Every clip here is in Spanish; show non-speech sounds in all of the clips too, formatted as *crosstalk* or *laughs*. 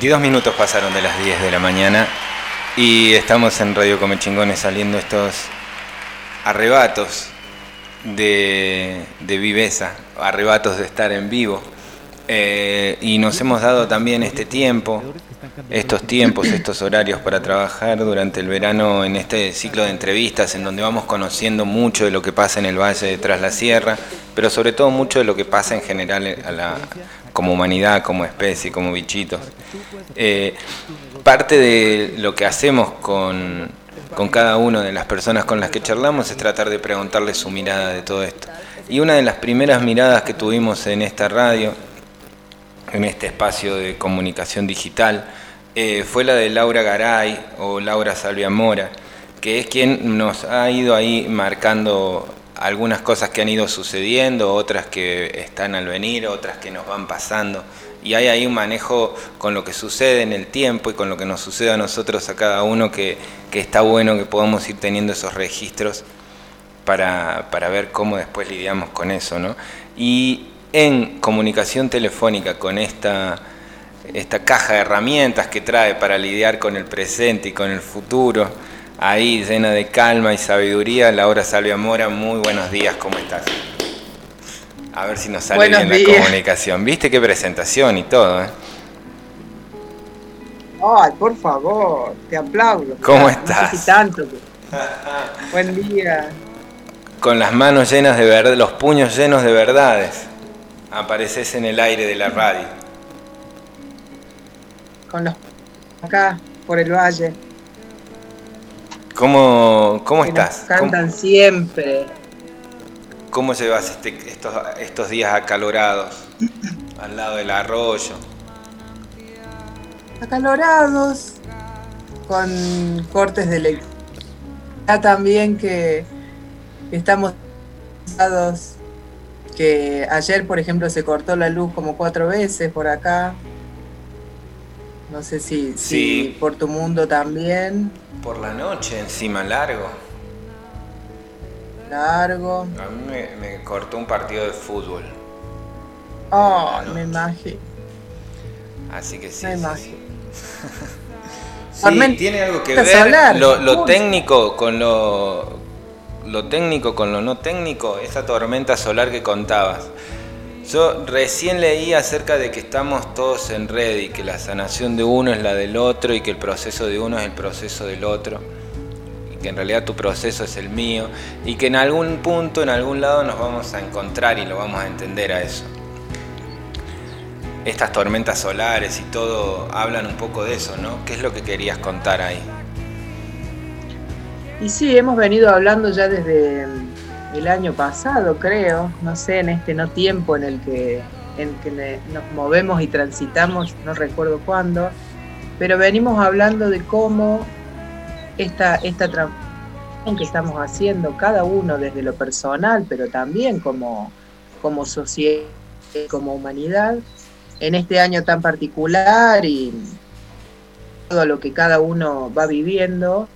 22 minutos pasaron de las 10 de la mañana y estamos en Radio Comechingones saliendo estos arrebatos de, viveza, arrebatos de estar en vivo. Eh, y nos hemos dado también este tiempo, estos tiempos, estos horarios para trabajar durante el verano en este ciclo de entrevistas en donde vamos conociendo mucho de lo que pasa en el Valle de Tras la Sierra, pero sobre todo mucho de lo que pasa en general a la, como humanidad, como especie, como bichitos. Eh, parte de lo que hacemos con, con cada una de las personas con las que charlamos es tratar de preguntarle su mirada de todo esto. Y una de las primeras miradas que tuvimos en esta radio, en este espacio de comunicación digital, eh, fue la de Laura Garay o Laura Salvia Mora, que es quien nos ha ido ahí marcando algunas cosas que han ido sucediendo, otras que están al venir, otras que nos van pasando. Y hay ahí un manejo con lo que sucede en el tiempo y con lo que nos sucede a nosotros, a cada uno, que, está bueno que podamos ir teniendo esos registros para, ver cómo después lidiamos con eso. ¿no? Y en comunicación telefónica con esta, esta caja de herramientas que trae para lidiar con el presente y con el futuro, ahí llena de calma y sabiduría. Laura Salvia Mora, muy buenos días, ¿cómo estás? A ver si nos sale bien la comunicación. ¿Viste qué presentación y todo? Eh? Ay, por favor, te aplaudo. ¿Cómo estás? tanto. Buen día. Con las manos llenas de verdad, los puños llenos de verdades, apareces en el aire de la radio. Con los acá, por el valle. ¿Cómo, cómo estás? cantan siempre. ¿Cómo llevas este, estos, estos días acalorados *clears throat* al lado del arroyo? Acalorados, con cortes de electricidad también que estamos que ayer por ejemplo se cortó la luz como cuatro veces por acá no sé si, si por tu mundo también por la noche, encima largo. Largo. A mí me, cortó un partido de fútbol. Oh, me imagino. Así que sí. Me imagino. sí, *laughs* tiene algo que ver lo, lo técnico con lo, lo técnico con lo no técnico, esa tormenta solar que contabas. Yo recién leí acerca de que estamos todos en red y que la sanación de uno es la del otro y que el proceso de uno es el proceso del otro y que en realidad tu proceso es el mío y que en algún punto, en algún lado nos vamos a encontrar y lo vamos a entender a eso. Estas tormentas solares y todo hablan un poco de eso, ¿no? ¿Qué es lo que querías contar ahí? Y sí, hemos venido hablando ya desde el año pasado, creo, no sé, en este no tiempo en el que, en que nos movemos y transitamos, no recuerdo cuándo, pero venimos hablando de cómo esta, esta transformación que estamos haciendo, cada uno desde lo personal, pero también como, como sociedad, como humanidad, en este año tan particular y todo lo que cada uno va viviendo,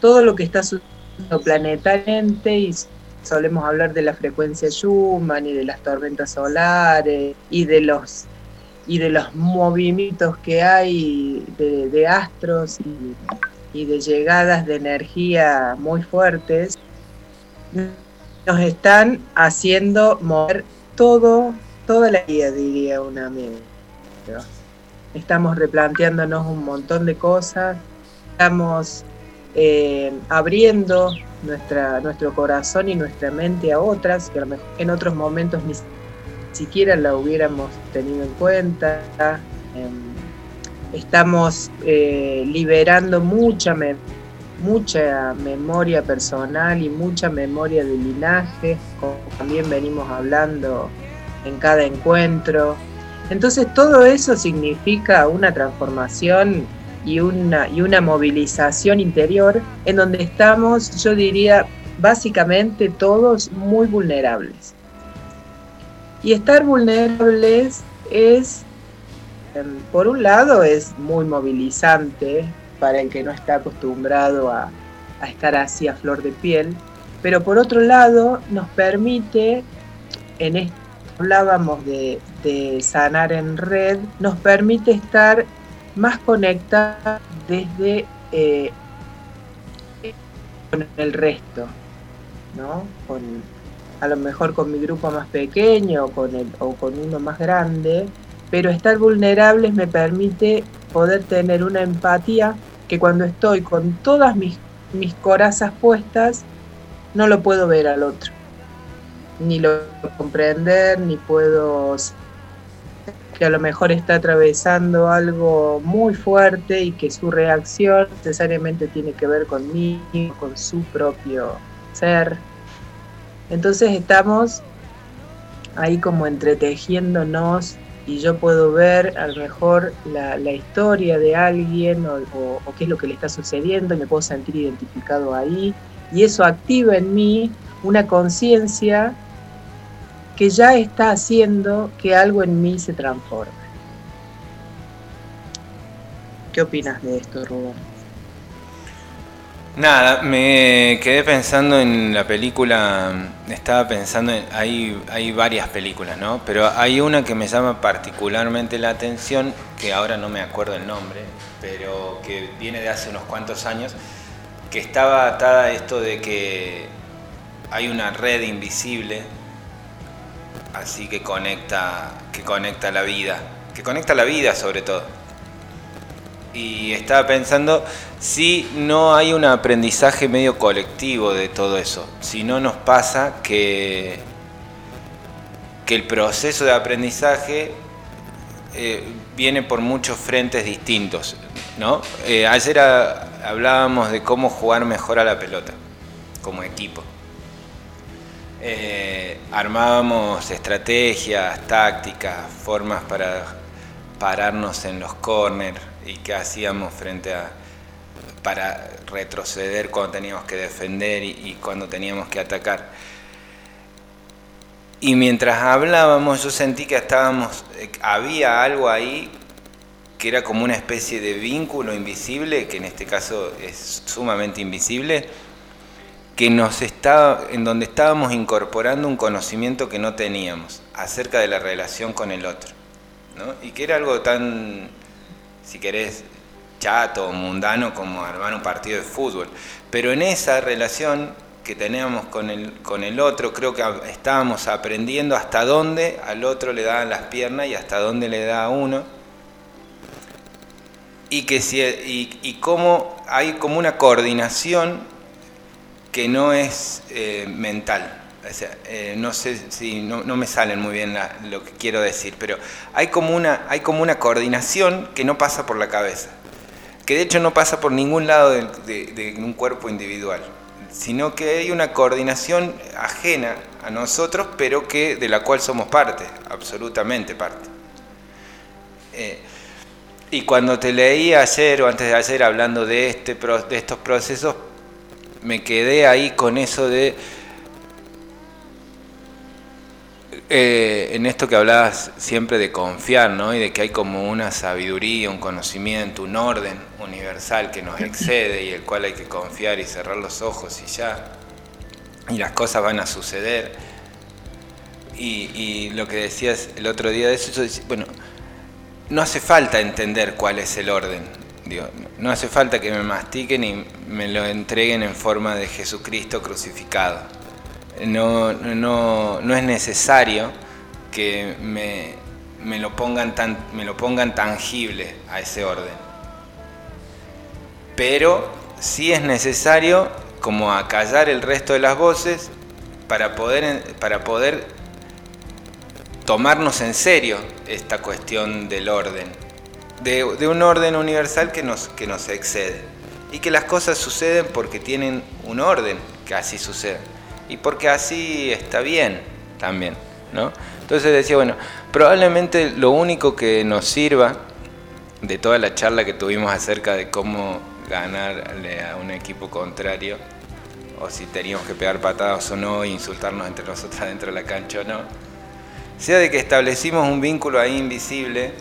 todo lo que está sucediendo planetariamente y solemos hablar de la frecuencia Schumann y de las tormentas solares y de los y de los movimientos que hay de, astros y, de llegadas de energía muy fuertes nos están haciendo mover todo toda la vida diría un amigo. Estamos replanteándonos un montón de cosas estamos eh, abriendo nuestro corazón y nuestra mente a otras, que a lo mejor en otros momentos ni siquiera la hubiéramos tenido en cuenta. Em, estamos eh, liberando mucha, mucha memoria personal y mucha memoria de linaje, como también venimos hablando en cada encuentro. Entonces todo eso significa una transformación y una, y una movilización interior en donde estamos, yo diría, básicamente todos muy vulnerables. Y estar vulnerables es, em, por un lado, es muy movilizante para el que no está acostumbrado a, estar así a flor de piel, pero por otro lado nos permite, en esto hablábamos de, sanar en red, nos permite estar más conectados desde eh, con el resto, ¿no? Con, a lo mejor con mi grupo más pequeño con el, o con uno más grande, pero estar vulnerables me permite poder tener una empatía que cuando estoy con todas mis, mis corazas puestas, no lo puedo ver al otro, ni lo puedo comprender, ni puedo que a lo mejor está atravesando algo muy fuerte y que su reacción necesariamente tiene que ver conmigo, con su propio ser. Entonces estamos ahí como entretejiéndonos y yo puedo ver a lo mejor la, historia de alguien o, o, qué es lo que le está sucediendo, me puedo sentir identificado ahí y eso activa en mí una conciencia que ya está haciendo que algo en mí se transforme. ¿Qué opinas de esto, Rubén? Nada, me quedé pensando en la película, estaba pensando en, hay, hay varias películas, ¿no? Pero hay una que me llama particularmente la atención, que ahora no me acuerdo el nombre, pero que viene de hace unos cuantos años, que estaba atada a esto de que hay una red invisible así que conecta, que conecta la vida, que conecta la vida sobre todo. Y estaba pensando si no hay un aprendizaje medio colectivo de todo eso, si no nos pasa que, que el proceso de aprendizaje eh, viene por muchos frentes distintos. ¿no? Eh, ayer hablábamos de cómo jugar mejor a la pelota como equipo. Eh, armábamos estrategias, tácticas, formas para pararnos en los corners y qué hacíamos frente a para retroceder cuando teníamos que defender y, cuando teníamos que atacar. Y mientras hablábamos yo sentí que estábamos, eh, había algo ahí que era como una especie de vínculo invisible, que en este caso es sumamente invisible, que nos estaba, en donde estábamos incorporando un conocimiento que no teníamos acerca de la relación con el otro. ¿no? Y que era algo tan, si querés, chato o mundano como armar un partido de fútbol. Pero en esa relación que teníamos con el, con el otro, creo que estábamos aprendiendo hasta dónde al otro le daban las piernas y hasta dónde le da a uno. Y, que si, y, y cómo hay como una coordinación que no es eh, mental. Eh, no sé si no, me salen muy bien lo que quiero decir, pero hay como, una, hay como una coordinación que no pasa por la cabeza, que de hecho no pasa por ningún lado de, un cuerpo individual, sino que hay una coordinación ajena a nosotros, pero que de la cual somos parte, absolutamente parte. Eh, y cuando te leí ayer o antes de ayer hablando de, este, de estos procesos, me quedé ahí con eso de... Eh, en esto que hablabas siempre de confiar, ¿no? Y de que hay como una sabiduría, un conocimiento, un orden universal que nos excede y el cual hay que confiar y cerrar los ojos y ya. Y las cosas van a suceder. Y, y lo que decías el otro día de eso, bueno, no hace falta entender cuál es el orden, no hace falta que me mastiquen y me lo entreguen en forma de Jesucristo crucificado. No, no, no es necesario que me, me, lo pongan tan, me lo pongan tangible a ese orden. Pero sí es necesario como acallar el resto de las voces para poder, para poder tomarnos en serio esta cuestión del orden de, un orden universal que nos, que nos excede. Y que las cosas suceden porque tienen un orden que así sucede. Y porque así está bien también. ¿no? Entonces decía, bueno, probablemente lo único que nos sirva de toda la charla que tuvimos acerca de cómo ganarle a un equipo contrario o si teníamos que pegar patadas o no, insultarnos entre nosotros dentro de la cancha o no. Sea de que establecimos un vínculo ahí invisible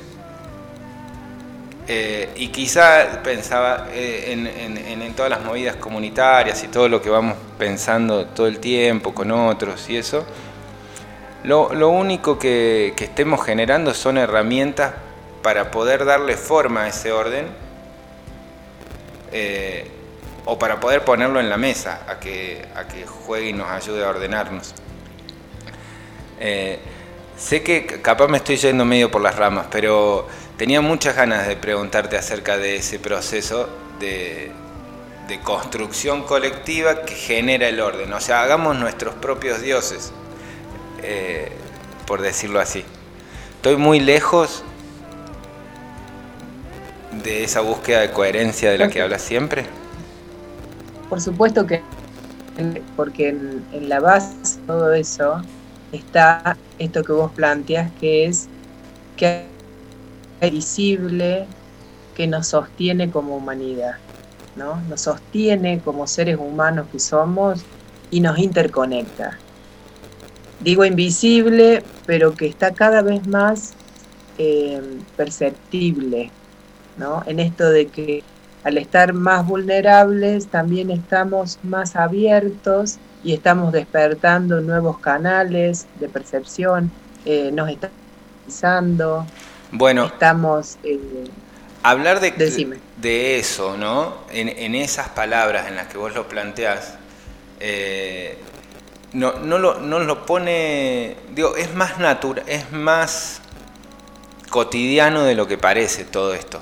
eh, y quizá pensaba eh, en, todas las movidas comunitarias y todo lo que vamos pensando todo el tiempo con otros y eso. Lo, único que, estemos generando son herramientas para poder darle forma a ese orden eh, o para poder ponerlo en la mesa, a que, a que juegue y nos ayude a ordenarnos. sé que capaz me estoy yendo medio por las ramas, pero Tenía muchas ganas de preguntarte acerca de ese proceso de, construcción colectiva que genera el orden. O sea, hagamos nuestros propios dioses, eh, por decirlo así. Estoy muy lejos de esa búsqueda de coherencia de la que hablas siempre. Por supuesto que, porque en, en la base de todo eso está esto que vos planteas, que es que visible que nos sostiene como humanidad, ¿no? Nos sostiene como seres humanos que somos y nos interconecta. Digo invisible, pero que está cada vez más eh, perceptible, ¿no? En esto de que al estar más vulnerables también estamos más abiertos y estamos despertando nuevos canales de percepción, eh, nos estamos bueno, estamos... Eh, hablar de, de eso, ¿no? En, esas palabras en las que vos lo planteás, eh, no, no, lo, no lo pone, digo, es más natural, es más cotidiano de lo que parece todo esto,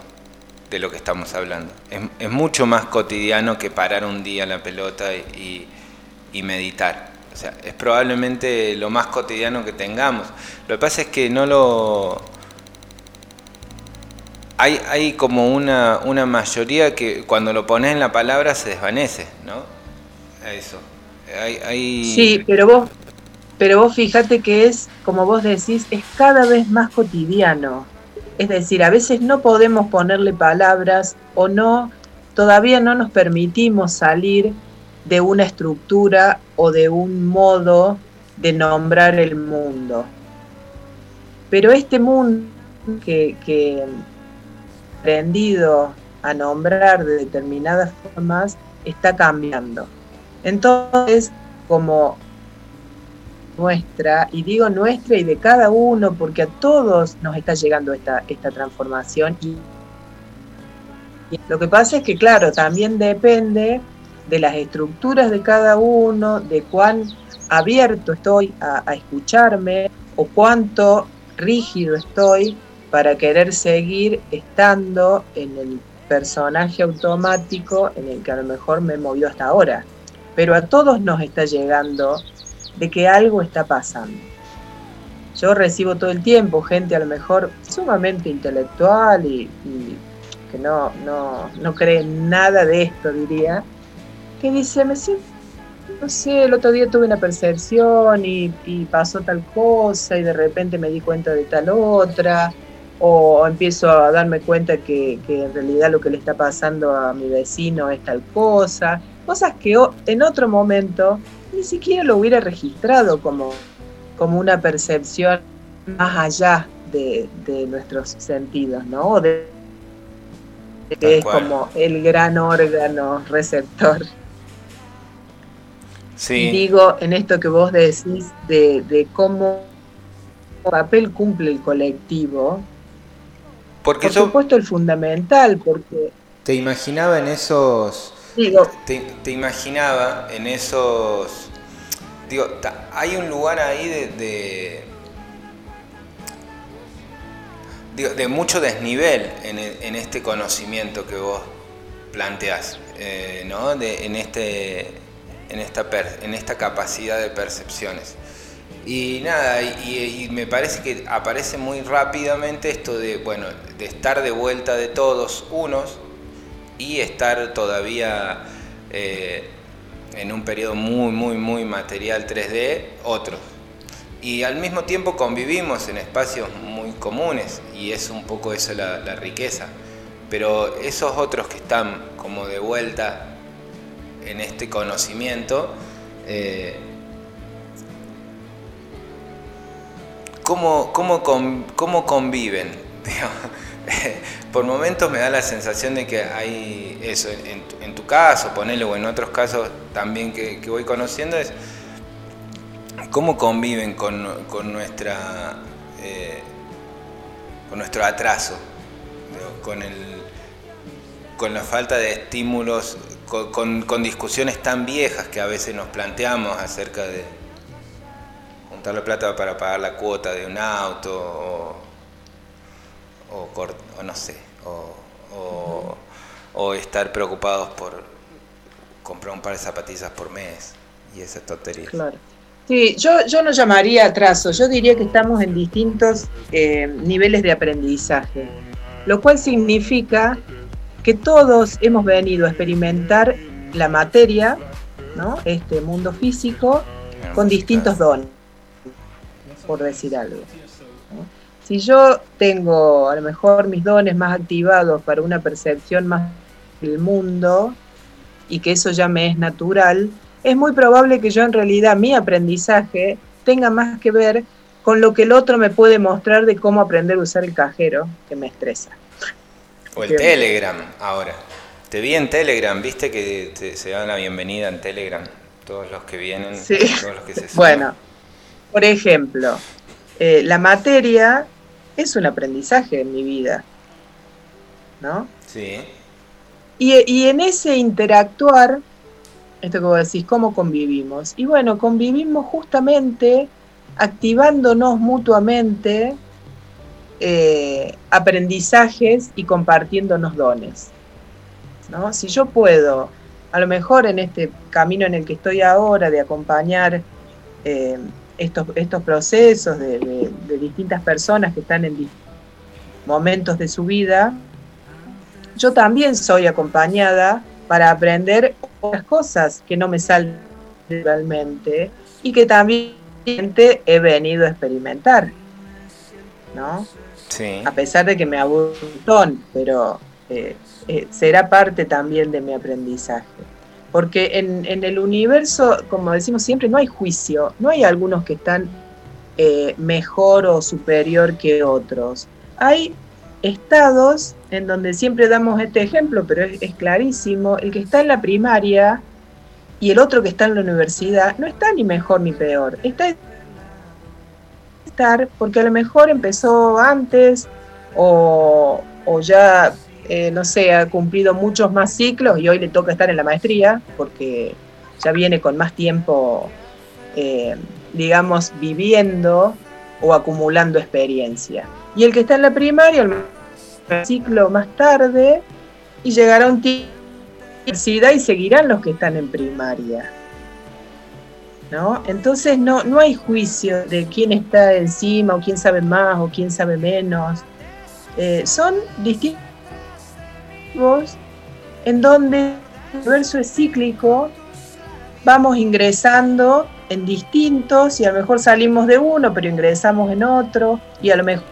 de lo que estamos hablando. Es, mucho más cotidiano que parar un día la pelota y, y meditar. O sea, es probablemente lo más cotidiano que tengamos. Lo que pasa es que no lo hay, como una, una, mayoría que cuando lo pones en la palabra se desvanece, ¿no? Eso. Sí, pero vos, pero vos fíjate que es, como vos decís, es cada vez más cotidiano. Es decir, a veces no podemos ponerle palabras o no, todavía no nos permitimos salir de una estructura o de un modo de nombrar el mundo. Pero este mundo que, aprendido a nombrar de determinadas formas está cambiando. Entonces, como nuestra, y digo nuestra y de cada uno, porque a todos nos está llegando esta, esta transformación. Y, lo que pasa es que, claro, también depende de las estructuras de cada uno, de cuán abierto estoy a, a escucharme o cuánto rígido estoy para querer seguir estando en el personaje automático en el que a lo mejor me movió hasta ahora. Pero a todos nos está llegando de que algo está pasando. Yo recibo todo el tiempo gente a lo mejor sumamente intelectual y, que no, no, no cree nada de esto, diría, que dice, me siento, no sé, el otro día tuve una percepción y pasó tal cosa y de repente me di cuenta de tal otra o empiezo a darme cuenta que, en realidad lo que le está pasando a mi vecino es tal cosa, cosas que en otro momento ni siquiera lo hubiera registrado como, como una percepción más allá de, nuestros sentidos, ¿no? De, que es como el gran órgano receptor. Sí. digo en esto que vos decís de, de cómo papel cumple el colectivo, porque Por supuesto el fundamental, porque... Te imaginaba en esos... Digo, te, imaginaba en esos... Digo, hay un lugar ahí de... de mucho desnivel en, este conocimiento que vos planteás, eh, ¿no? De, en, este, en, esta en esta capacidad de percepciones. Y nada, y, me parece que aparece muy rápidamente esto de, bueno, de estar de vuelta de todos unos y estar todavía eh, en un periodo muy, muy, muy material 3D otros. Y al mismo tiempo convivimos en espacios muy comunes y es un poco eso la, riqueza. Pero esos otros que están como de vuelta en este conocimiento, eh, ¿cómo, cómo, cómo conviven? *laughs* *laughs* Por momentos me da la sensación de que hay eso, en, tu caso, ponele, o en otros casos también que, voy conociendo, es cómo conviven con, nuestra, eh, con nuestro atraso, con, el, con la falta de estímulos, con, discusiones tan viejas que a veces nos planteamos acerca de juntar la plata para pagar la cuota de un auto o, o, no sé, o, o, estar preocupados por comprar un par de zapatillas por mes y esas tonterías. Claro. Sí, yo, yo no llamaría atraso, yo diría que estamos en distintos eh, niveles de aprendizaje, lo cual significa que todos hemos venido a experimentar la materia, ¿no? este mundo físico, con distintos dones, por decir algo. Si yo tengo a lo mejor mis dones más activados para una percepción más del mundo y que eso ya me es natural, es muy probable que yo en realidad mi aprendizaje tenga más que ver con lo que el otro me puede mostrar de cómo aprender a usar el cajero, que me estresa. O el Telegram ahora. Te vi en Telegram, viste que se dan la bienvenida en Telegram, todos los que vienen, todos los que se *laughs* Bueno, por ejemplo, eh, la materia es un aprendizaje en mi vida. ¿No? Sí. Y, en ese interactuar, esto que vos decís, ¿cómo convivimos? Y bueno, convivimos justamente activándonos mutuamente eh, aprendizajes y compartiéndonos dones. ¿no? Si yo puedo, a lo mejor en este camino en el que estoy ahora, de acompañar eh, estos, estos procesos de, distintas personas que están en momentos de su vida, yo también soy acompañada para aprender otras cosas que no me salen realmente y que también he venido a experimentar. ¿No? Sí. A pesar de que me aburro pero eh, eh, será parte también de mi aprendizaje. Porque en, el universo, como decimos siempre, no hay juicio, no hay algunos que están eh, mejor o superior que otros. Hay estados en donde siempre damos este ejemplo, pero es, clarísimo, el que está en la primaria y el otro que está en la universidad no está ni mejor ni peor, está estar porque a lo mejor empezó antes o, o ya eh, no sé, ha cumplido muchos más ciclos y hoy le toca estar en la maestría porque ya viene con más tiempo, eh, digamos, viviendo o acumulando experiencia. Y el que está en la primaria, el ciclo más tarde, y llegará un tiempo y seguirán los que están en primaria. ¿No? Entonces no, no hay juicio de quién está encima o quién sabe más o quién sabe menos. Eh, son distintos en donde el universo es cíclico, vamos ingresando en distintos y a lo mejor salimos de uno, pero ingresamos en otro y a lo mejor,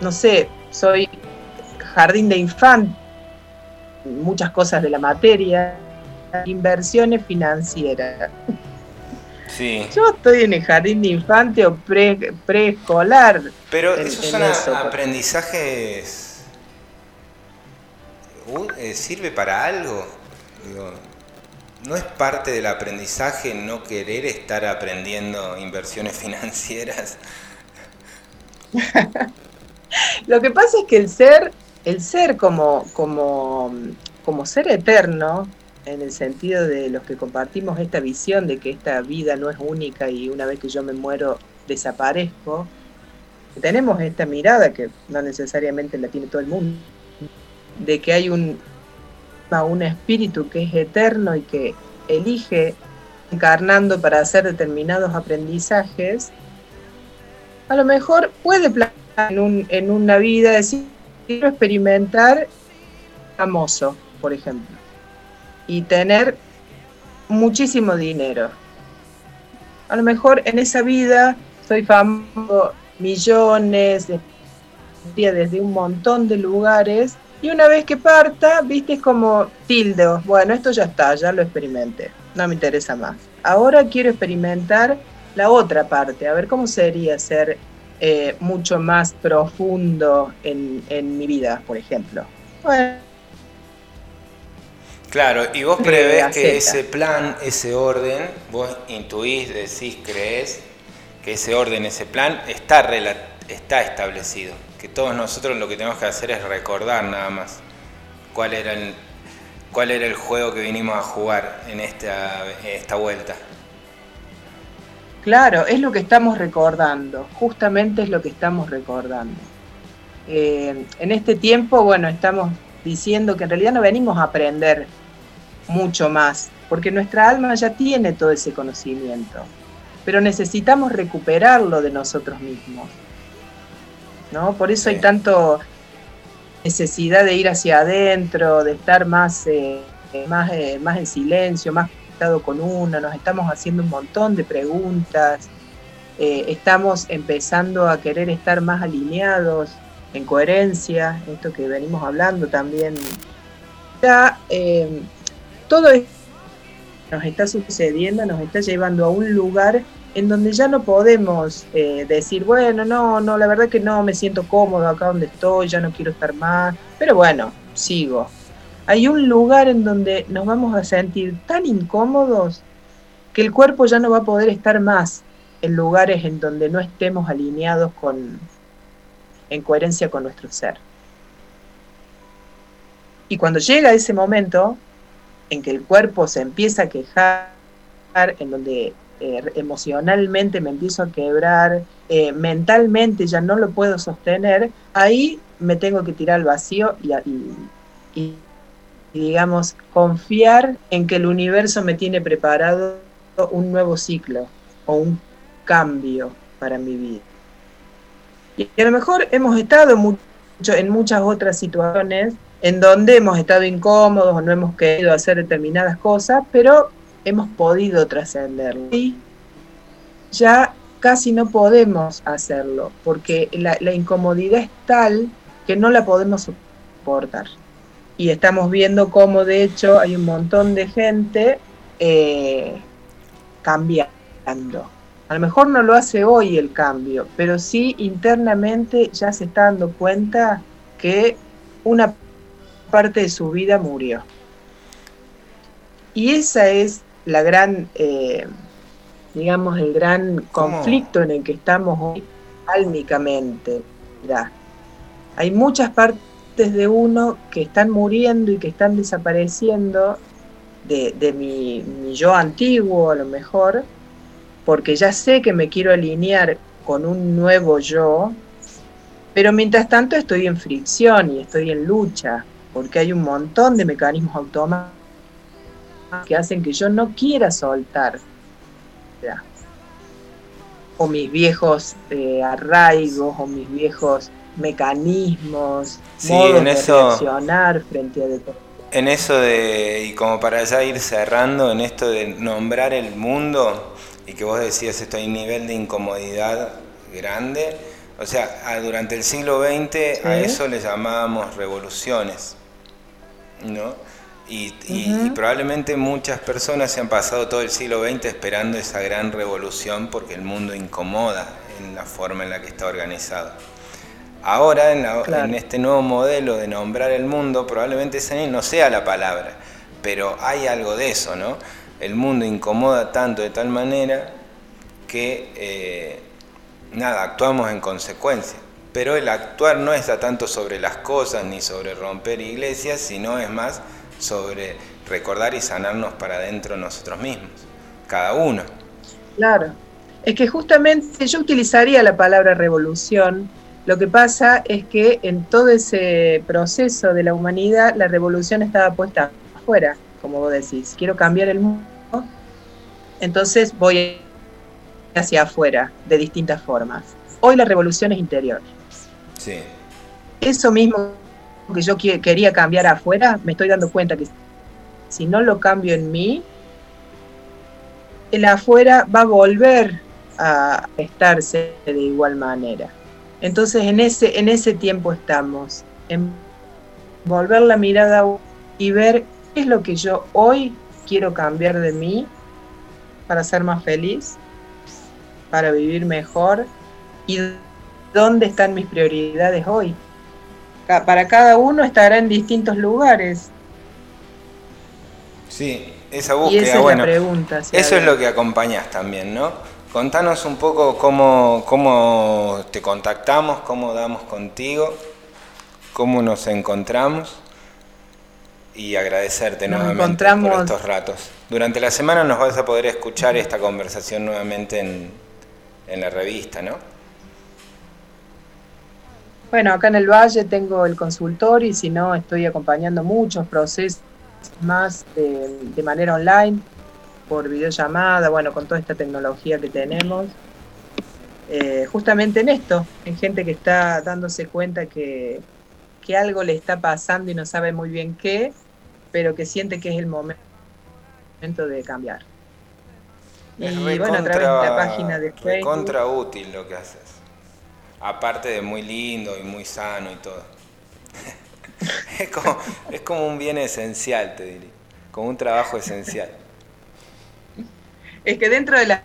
no sé, soy jardín de infante, muchas cosas de la materia, inversiones financieras. Sí. Yo estoy en el jardín de infante o preescolar. pero esos son aprendizajes eh, sirve para algo. no es parte del aprendizaje no querer estar aprendiendo inversiones *laughs* financieras. *laughs* Lo que pasa es que el ser, el ser como, como, como ser eterno, en el sentido de los que compartimos esta visión de que esta vida no es única y una vez que yo me muero desaparezco, tenemos esta mirada que no necesariamente la tiene todo el mundo, de que hay un, un espíritu que es eterno y que elige encarnando para hacer determinados aprendizajes, a lo mejor puede plantear en, en una vida decir, quiero experimentar famoso, por ejemplo, y tener muchísimo dinero. A lo mejor en esa vida soy famoso millones, desde un montón de lugares, Y una vez que parta, viste, es como tilde. Bueno, esto ya está, ya lo experimenté. No me interesa más. Ahora quiero experimentar la otra parte, a ver cómo sería ser eh, mucho más profundo en, en, mi vida, por ejemplo. Bueno. Claro, y vos prevés que ese plan, ese orden, vos intuís, decís, crees que ese orden, ese plan está, está establecido que todos nosotros lo que tenemos que hacer es recordar nada más cuál era el, cuál era el juego que vinimos a jugar en esta, esta vuelta. Claro, es lo que estamos recordando, justamente es lo que estamos recordando. Eh, en este tiempo, bueno, estamos diciendo que en realidad no venimos a aprender mucho más, porque nuestra alma ya tiene todo ese conocimiento, pero necesitamos recuperarlo de nosotros mismos. Por eso hay tanto necesidad de ir hacia adentro, de estar más, eh, más, eh, más en silencio, más conectado con uno, nos estamos haciendo un montón de preguntas, eh, estamos empezando a querer estar más alineados, en coherencia, esto que venimos hablando también. Ya, todo esto nos está sucediendo, nos está llevando a un lugar en donde ya no podemos eh, decir, bueno, no, no, la verdad que no, me siento cómodo acá donde estoy, ya no quiero estar más, pero bueno, sigo. Hay un lugar en donde nos vamos a sentir tan incómodos que el cuerpo ya no va a poder estar más en lugares en donde no estemos alineados con, en coherencia con nuestro ser. Y cuando llega ese momento en que el cuerpo se empieza a quejar, en donde eh, emocionalmente me empiezo a quebrar, eh, mentalmente ya no lo puedo sostener, ahí me tengo que tirar al vacío y, digamos, confiar en que el universo me tiene preparado un nuevo ciclo o un cambio para mi vida. Y a lo mejor hemos estado mucho, en muchas otras situaciones en donde hemos estado incómodos o no hemos querido hacer determinadas cosas, pero hemos podido trascenderlo. Y ya casi no podemos hacerlo, porque la, incomodidad es tal que no la podemos soportar. Y estamos viendo cómo de hecho hay un montón de gente eh, cambiando. A lo mejor no lo hace hoy el cambio, pero sí internamente ya se está dando cuenta que una parte de su vida murió. Y esa es la gran, eh, digamos, el gran conflicto en el que estamos hoy álmicamente. Hay muchas partes de uno que están muriendo y que están desapareciendo de, mi, mi, yo antiguo a lo mejor, porque ya sé que me quiero alinear con un nuevo yo, pero mientras tanto estoy en fricción y estoy en lucha, porque hay un montón de mecanismos automáticos que hacen que yo no quiera soltar. O mis viejos eh, arraigos, o mis viejos mecanismos, modos de reaccionar frente a. En eso de, y como para ya ir cerrando, en esto de nombrar el mundo, y que vos decías esto hay nivel de incomodidad grande, o sea, durante el siglo XX a eso le llamábamos revoluciones, ¿no? Y, probablemente muchas personas se han pasado todo el siglo XX esperando esa gran revolución porque el mundo incomoda en la forma en la que está organizado. Ahora, en, este nuevo modelo de nombrar el mundo, probablemente esa no sea la palabra, pero hay algo de eso, ¿no? El mundo incomoda tanto de tal manera que, eh, nada, actuamos en consecuencia. Pero el actuar no está tanto sobre las cosas ni sobre romper iglesias, sino es más sobre recordar y sanarnos para adentro nosotros mismos, cada uno. Claro, es que justamente yo utilizaría la palabra revolución. Lo que pasa es que en todo ese proceso de la humanidad la revolución estaba puesta afuera, como vos decís. Quiero cambiar el mundo, entonces voy hacia afuera de distintas formas. Hoy la revolución es interior. Sí. Eso mismo que yo quería cambiar afuera, me estoy dando cuenta que si no lo cambio en mí, el afuera va a volver a estarse de igual manera. Entonces en ese, en ese tiempo estamos, en volver la mirada y ver qué es lo que yo hoy quiero cambiar de mí para ser más feliz, para vivir mejor y dónde están mis prioridades hoy. Para cada uno estará en distintos lugares. Sí, esa búsqueda, y esa es la pregunta, eso es lo que acompañas también, ¿no? Contanos un poco cómo, cómo te contactamos, cómo damos contigo, cómo nos encontramos y agradecerte nuevamente por estos ratos. Durante la semana nos vas a poder escuchar esta conversación nuevamente en, en la revista, ¿no? Bueno, acá en el Valle tengo el consultorio y si no, estoy acompañando muchos procesos más de, manera online, por videollamada, bueno, con toda esta tecnología que tenemos. Eh, justamente en esto, en gente que está dándose cuenta que, que algo le está pasando y no sabe muy bien qué, pero que siente que es el momento de cambiar. y bueno, a través de la página de Facebook. contra útil lo que haces. Aparte de muy lindo y muy sano y todo. *laughs* es, como, es como un bien esencial, te diría. Como un trabajo esencial. Es que dentro de las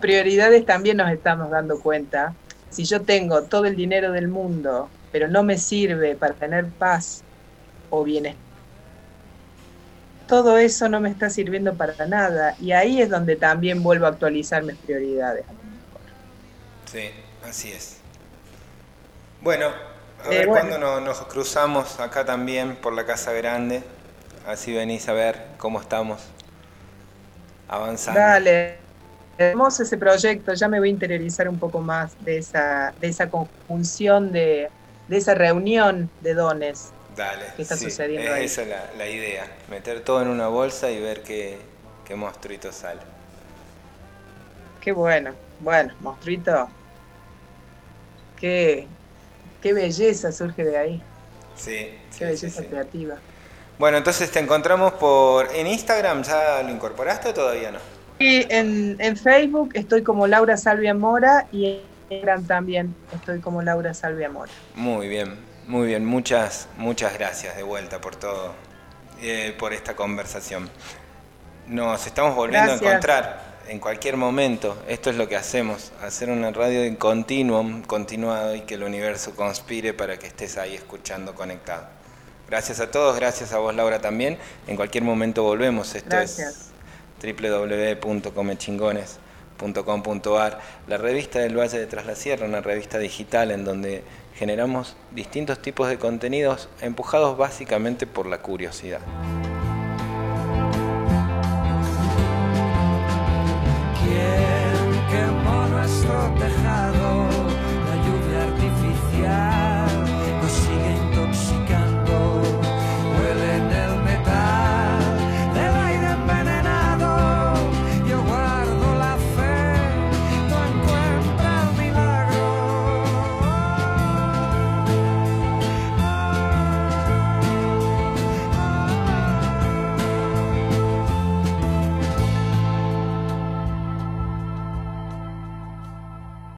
prioridades también nos estamos dando cuenta. Si yo tengo todo el dinero del mundo, pero no me sirve para tener paz o bienestar, todo eso no me está sirviendo para nada. Y ahí es donde también vuelvo a actualizar mis prioridades. Sí, así es. Bueno, a ver cuándo nos, cruzamos acá también por la Casa Grande. Así venís a ver cómo estamos avanzando. Dale, hermoso ese proyecto. Ya me voy a interiorizar un poco más de esa, de esa conjunción, de, de esa reunión de dones. Dale, está sucediendo Esa es la, idea, meter todo en una bolsa y ver qué, qué monstruito sale. Qué bueno, bueno, monstruito. Qué, qué belleza surge de ahí. Sí. Qué belleza creativa. Bueno, entonces te encontramos por... ¿En Instagram ya lo incorporaste o todavía no? Sí, en, en Facebook estoy como Laura Salvia Mora y en Instagram también estoy como Laura Salvia Mora. Muy bien, muy bien, muchas, muchas gracias de vuelta por todo, eh, por esta conversación. Nos estamos volviendo a encontrar en cualquier momento. Esto es lo que hacemos, hacer una radio en continuum, continuado y que el universo conspire para que estés ahí escuchando conectado. Gracias a todos, gracias a vos Laura también. En cualquier momento volvemos. Esto es www.comechingones.com.ar, la revista del Valle de Tras la Sierra, una revista digital en donde generamos distintos tipos de contenidos empujados básicamente por la curiosidad.